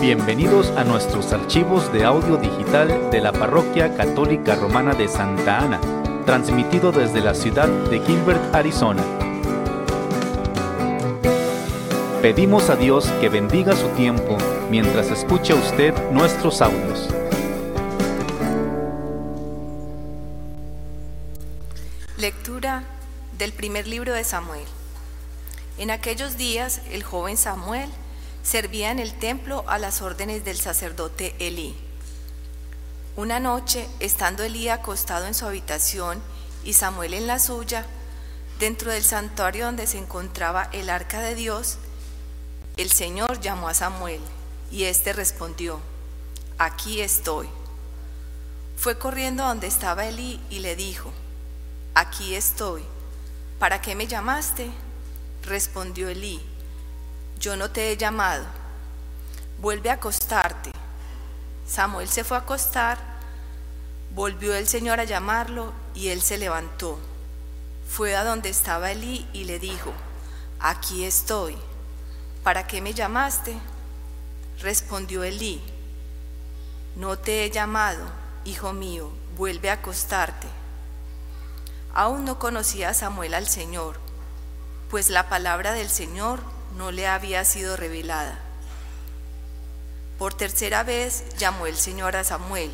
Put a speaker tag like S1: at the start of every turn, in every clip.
S1: Bienvenidos a nuestros archivos de audio digital de la Parroquia Católica Romana de Santa Ana, transmitido desde la ciudad de Gilbert, Arizona. Pedimos a Dios que bendiga su tiempo mientras escucha usted nuestros audios.
S2: Lectura del primer libro de Samuel. En aquellos días el joven Samuel servía en el templo a las órdenes del sacerdote Elí. Una noche, estando Elí acostado en su habitación y Samuel en la suya, dentro del santuario donde se encontraba el arca de Dios, el Señor llamó a Samuel y éste respondió, aquí estoy. Fue corriendo donde estaba Elí y le dijo, aquí estoy, ¿para qué me llamaste? Respondió Elí, yo no te he llamado, vuelve a acostarte. Samuel se fue a acostar, volvió el Señor a llamarlo y él se levantó. Fue a donde estaba Elí y le dijo, aquí estoy, ¿para qué me llamaste? Respondió Elí, no te he llamado, hijo mío, vuelve a acostarte. Aún no conocía Samuel al Señor, pues la palabra del Señor no le había sido revelada. Por tercera vez llamó el Señor a Samuel.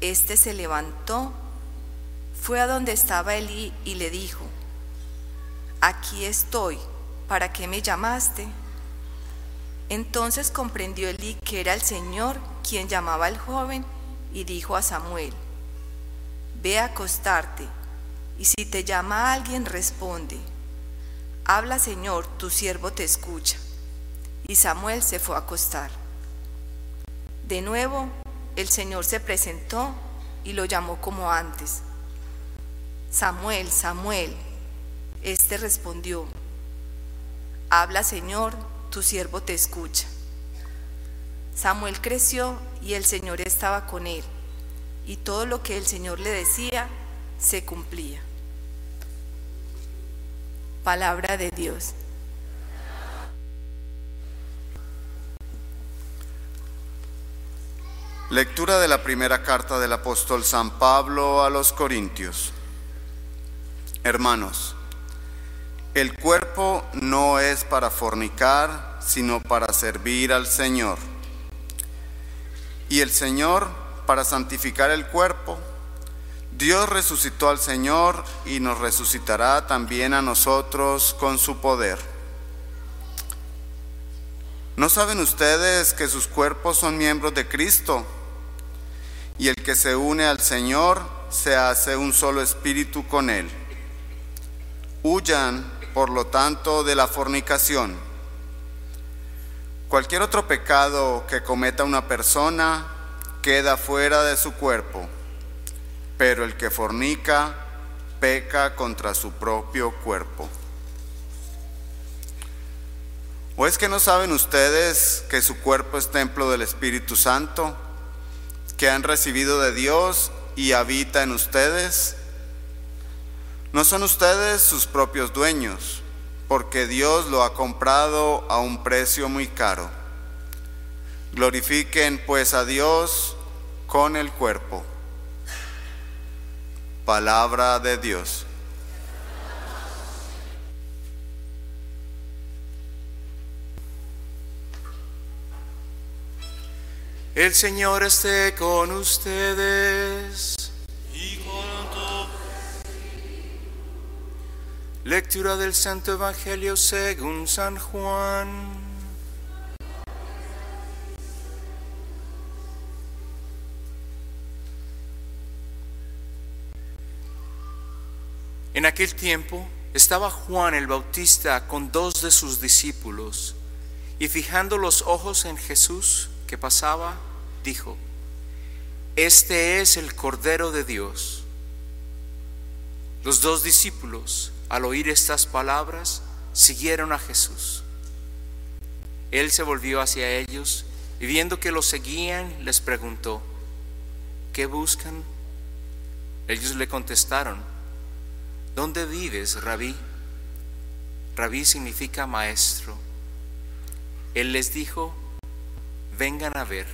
S2: Este se levantó, fue a donde estaba Elí y le dijo, aquí estoy, ¿para qué me llamaste? Entonces comprendió Elí que era el Señor quien llamaba al joven y dijo a Samuel, ve a acostarte, y si te llama alguien responde. Habla, Señor, tu siervo te escucha. Y Samuel se fue a acostar. De nuevo, el Señor se presentó y lo llamó como antes. Samuel, Samuel. Este respondió, Habla, Señor, tu siervo te escucha. Samuel creció y el Señor estaba con él, y todo lo que el Señor le decía se cumplía. Palabra de Dios.
S3: Lectura de la primera carta del apóstol San Pablo a los Corintios. Hermanos, el cuerpo no es para fornicar, sino para servir al Señor. Y el Señor para santificar el cuerpo Dios resucitó al Señor y nos resucitará también a nosotros con su poder. ¿No saben ustedes que sus cuerpos son miembros de Cristo? Y el que se une al Señor se hace un solo espíritu con Él. Huyan, por lo tanto, de la fornicación. Cualquier otro pecado que cometa una persona queda fuera de su cuerpo pero el que fornica peca contra su propio cuerpo. ¿O es que no saben ustedes que su cuerpo es templo del Espíritu Santo, que han recibido de Dios y habita en ustedes? No son ustedes sus propios dueños, porque Dios lo ha comprado a un precio muy caro. Glorifiquen pues a Dios con el cuerpo. Palabra de Dios.
S4: El Señor esté con ustedes.
S5: Y con tu
S4: Lectura del Santo Evangelio según San Juan. En aquel tiempo estaba Juan el Bautista con dos de sus discípulos y fijando los ojos en Jesús que pasaba, dijo, Este es el Cordero de Dios. Los dos discípulos, al oír estas palabras, siguieron a Jesús. Él se volvió hacia ellos y viendo que los seguían, les preguntó, ¿qué buscan? Ellos le contestaron, ¿Dónde vives, rabí? Rabí significa maestro. Él les dijo, vengan a ver.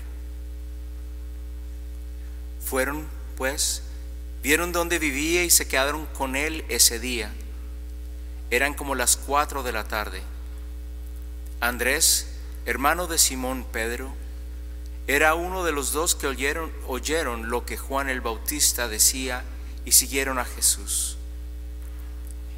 S4: Fueron, pues, vieron dónde vivía y se quedaron con él ese día. Eran como las cuatro de la tarde. Andrés, hermano de Simón Pedro, era uno de los dos que oyeron, oyeron lo que Juan el Bautista decía y siguieron a Jesús.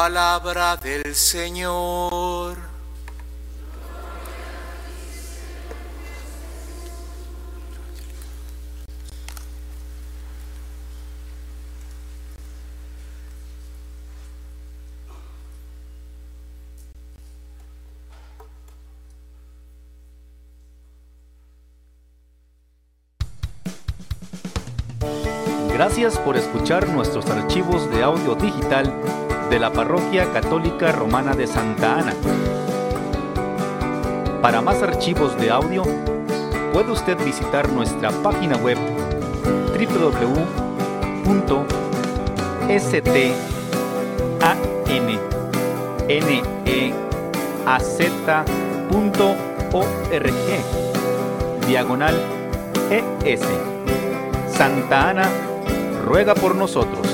S4: Palabra del Señor.
S1: Gracias por escuchar nuestros archivos de audio digital de la Parroquia Católica Romana de Santa Ana. Para más archivos de audio, puede usted visitar nuestra página web www.stanneaz.org diagonal ES. Santa Ana ruega por nosotros.